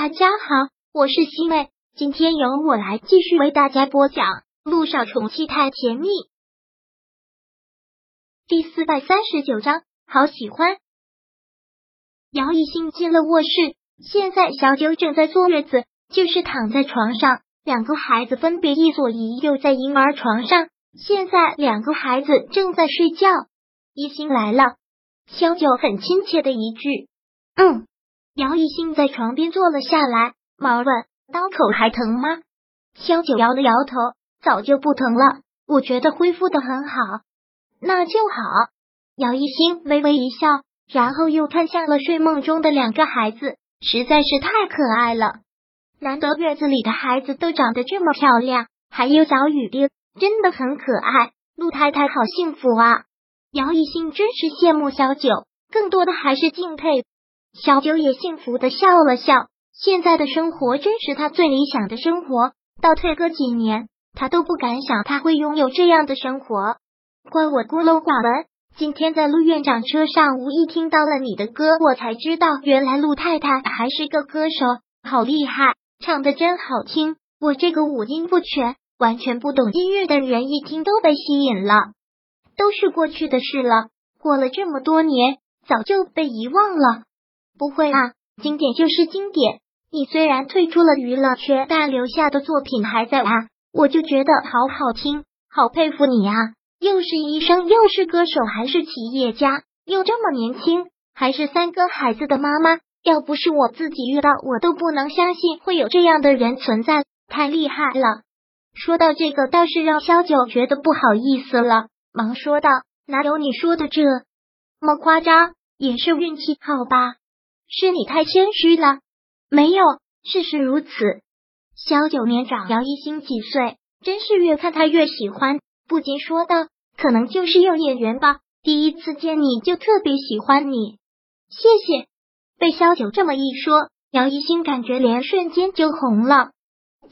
大家好，我是西妹，今天由我来继续为大家播讲《路上宠妻太甜蜜》第四百三十九章，好喜欢。姚一兴进了卧室，现在小九正在坐月子，就是躺在床上，两个孩子分别一左一右在婴儿床上，现在两个孩子正在睡觉。一兴来了，小九很亲切的一句：“嗯。”姚一兴在床边坐了下来，忙问：“刀口还疼吗？”萧九摇了摇头：“早就不疼了，我觉得恢复的很好。”那就好。姚一兴微微一笑，然后又看向了睡梦中的两个孩子，实在是太可爱了。难得院子里的孩子都长得这么漂亮，还有小雨滴，真的很可爱。陆太太好幸福啊！姚一兴真是羡慕小九，更多的还是敬佩。小九也幸福的笑了笑，现在的生活真是他最理想的生活。倒退个几年，他都不敢想他会拥有这样的生活。怪我孤陋寡闻，今天在陆院长车上无意听到了你的歌，我才知道原来陆太太还是个歌手，好厉害，唱的真好听。我这个五音不全、完全不懂音乐的人，一听都被吸引了。都是过去的事了，过了这么多年，早就被遗忘了。不会啊，经典就是经典。你虽然退出了娱乐圈，但留下的作品还在啊。我就觉得好好听，好佩服你啊！又是医生，又是歌手，还是企业家，又这么年轻，还是三个孩子的妈妈。要不是我自己遇到，我都不能相信会有这样的人存在，太厉害了。说到这个，倒是让萧九觉得不好意思了，忙说道：“哪有你说的这么夸张？也是运气好吧。”是你太谦虚了，没有，事实如此。萧九年长姚一星几岁，真是越看他越喜欢，不禁说道：“可能就是有眼缘吧。第一次见你就特别喜欢你。”谢谢。被萧九这么一说，姚一星感觉脸瞬间就红了。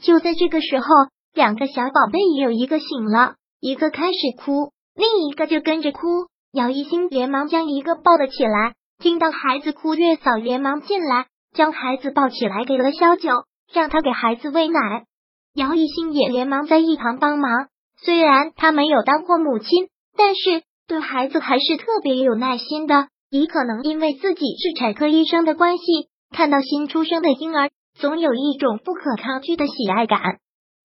就在这个时候，两个小宝贝也有一个醒了，一个开始哭，另一个就跟着哭。姚一星连忙将一个抱了起来。听到孩子哭，月嫂连忙进来，将孩子抱起来，给了萧九，让他给孩子喂奶。姚一兴也连忙在一旁帮忙。虽然他没有当过母亲，但是对孩子还是特别有耐心的。也可能因为自己是产科医生的关系，看到新出生的婴儿，总有一种不可抗拒的喜爱感。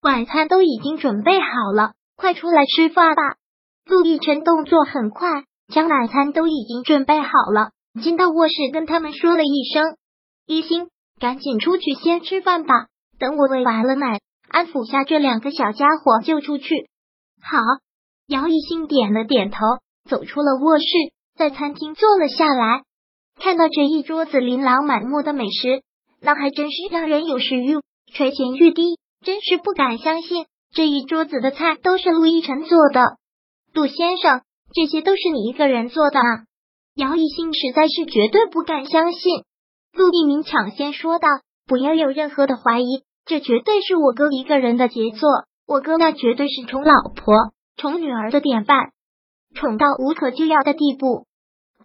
晚餐都已经准备好了，快出来吃饭吧。陆亦辰动作很快，将晚餐都已经准备好了。进到卧室，跟他们说了一声：“一心，赶紧出去先吃饭吧。等我喂完了奶，安抚下这两个小家伙就出去。”好，姚一心点了点头，走出了卧室，在餐厅坐了下来。看到这一桌子琳琅满目的美食，那还真是让人有食欲，垂涎欲滴。真是不敢相信，这一桌子的菜都是陆亦辰做的。陆先生，这些都是你一个人做的啊？姚一兴实在是绝对不敢相信，陆一鸣抢先说道：“不要有任何的怀疑，这绝对是我哥一个人的杰作。我哥那绝对是宠老婆、宠女儿的典范，宠到无可救药的地步。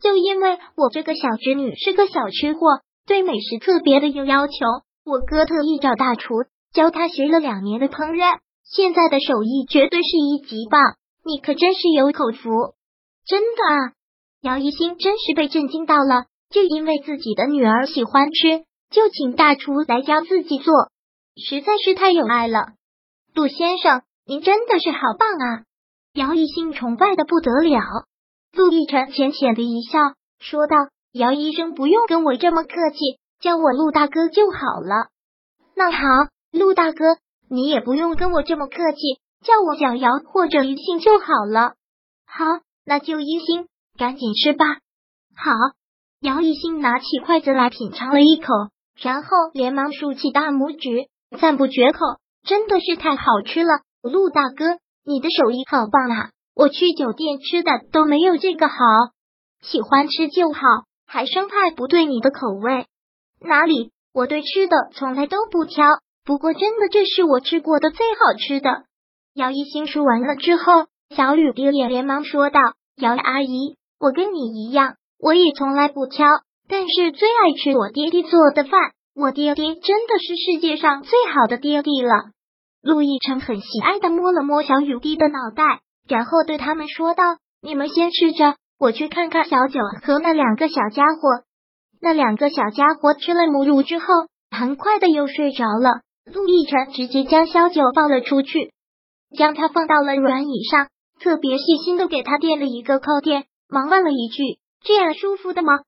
就因为我这个小侄女是个小吃货，对美食特别的有要求，我哥特意找大厨教他学了两年的烹饪，现在的手艺绝对是一级棒。你可真是有口福，真的啊！”姚一星真是被震惊到了，就因为自己的女儿喜欢吃，就请大厨来教自己做，实在是太有爱了。杜先生，您真的是好棒啊！姚一星崇拜的不得了。陆亦辰浅浅的一笑，说道：“姚医生不用跟我这么客气，叫我陆大哥就好了。”那好，陆大哥，你也不用跟我这么客气，叫我小姚或者一星就好了。好，那就一星。赶紧吃吧！好，姚一兴拿起筷子来品尝了一口，然后连忙竖起大拇指，赞不绝口，真的是太好吃了！陆大哥，你的手艺好棒啊！我去酒店吃的都没有这个好，喜欢吃就好，还生怕不对你的口味。哪里，我对吃的从来都不挑，不过真的这是我吃过的最好吃的。姚一兴说完了之后，小雨滴也连忙说道：“姚阿姨。”我跟你一样，我也从来不挑，但是最爱吃我爹爹做的饭。我爹爹真的是世界上最好的爹爹了。陆亦辰很喜爱的摸了摸小雨滴的脑袋，然后对他们说道：“你们先吃着，我去看看小九和那两个小家伙。”那两个小家伙吃了母乳之后，很快的又睡着了。陆亦辰直接将小九抱了出去，将他放到了软椅上，特别细心的给他垫了一个靠垫，忙问了一句：“这样舒服的吗？”“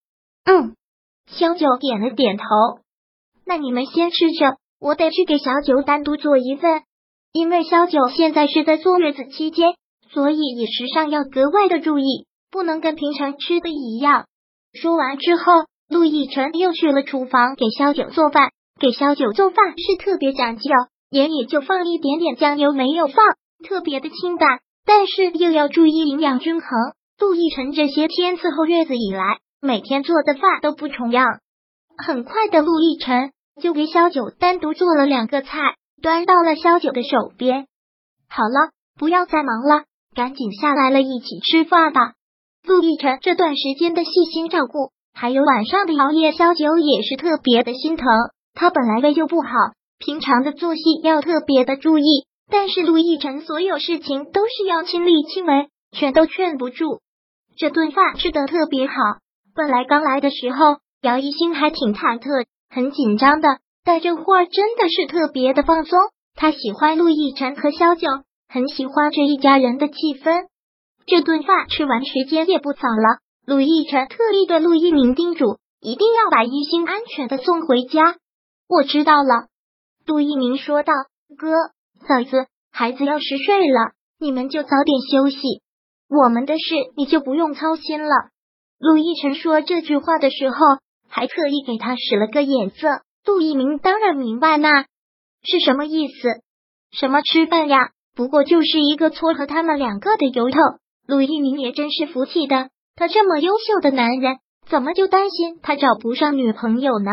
嗯。”小九点了点头。那你们先吃着，我得去给小九单独做一份，因为小九现在是在坐月子期间，所以饮食上要格外的注意，不能跟平常吃的一样。说完之后，陆亦辰又去了厨房给小九做饭。给小九做饭是特别讲究，盐也就放一点点，酱油没有放，特别的清淡，但是又要注意营养均衡。陆亦辰这些天伺候月子以来，每天做的饭都不重样。很快的，陆亦辰。就给小九单独做了两个菜，端到了小九的手边。好了，不要再忙了，赶紧下来了，一起吃饭吧。陆亦辰这段时间的细心照顾，还有晚上的熬夜，小九也是特别的心疼。他本来胃就不好，平常的作息要特别的注意，但是陆亦辰所有事情都是要亲力亲为，全都劝不住。这顿饭吃的特别好，本来刚来的时候，姚一星还挺忐忑。很紧张的，但这会儿真的是特别的放松。他喜欢陆亦辰和萧九，很喜欢这一家人的气氛。这顿饭吃完，时间也不早了。陆亦辰特意对陆一鸣叮嘱，一定要把一心安全的送回家。我知道了，陆一鸣说道：“哥，嫂子，孩子要是睡了，你们就早点休息，我们的事你就不用操心了。”陆亦辰说这句话的时候。还特意给他使了个眼色，陆一鸣当然明白那是什么意思。什么吃饭呀？不过就是一个撮合他们两个的由头。陆一鸣也真是服气的，他这么优秀的男人，怎么就担心他找不上女朋友呢？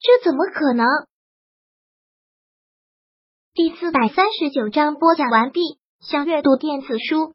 这怎么可能？第四百三十九章播讲完毕。想阅读电子书，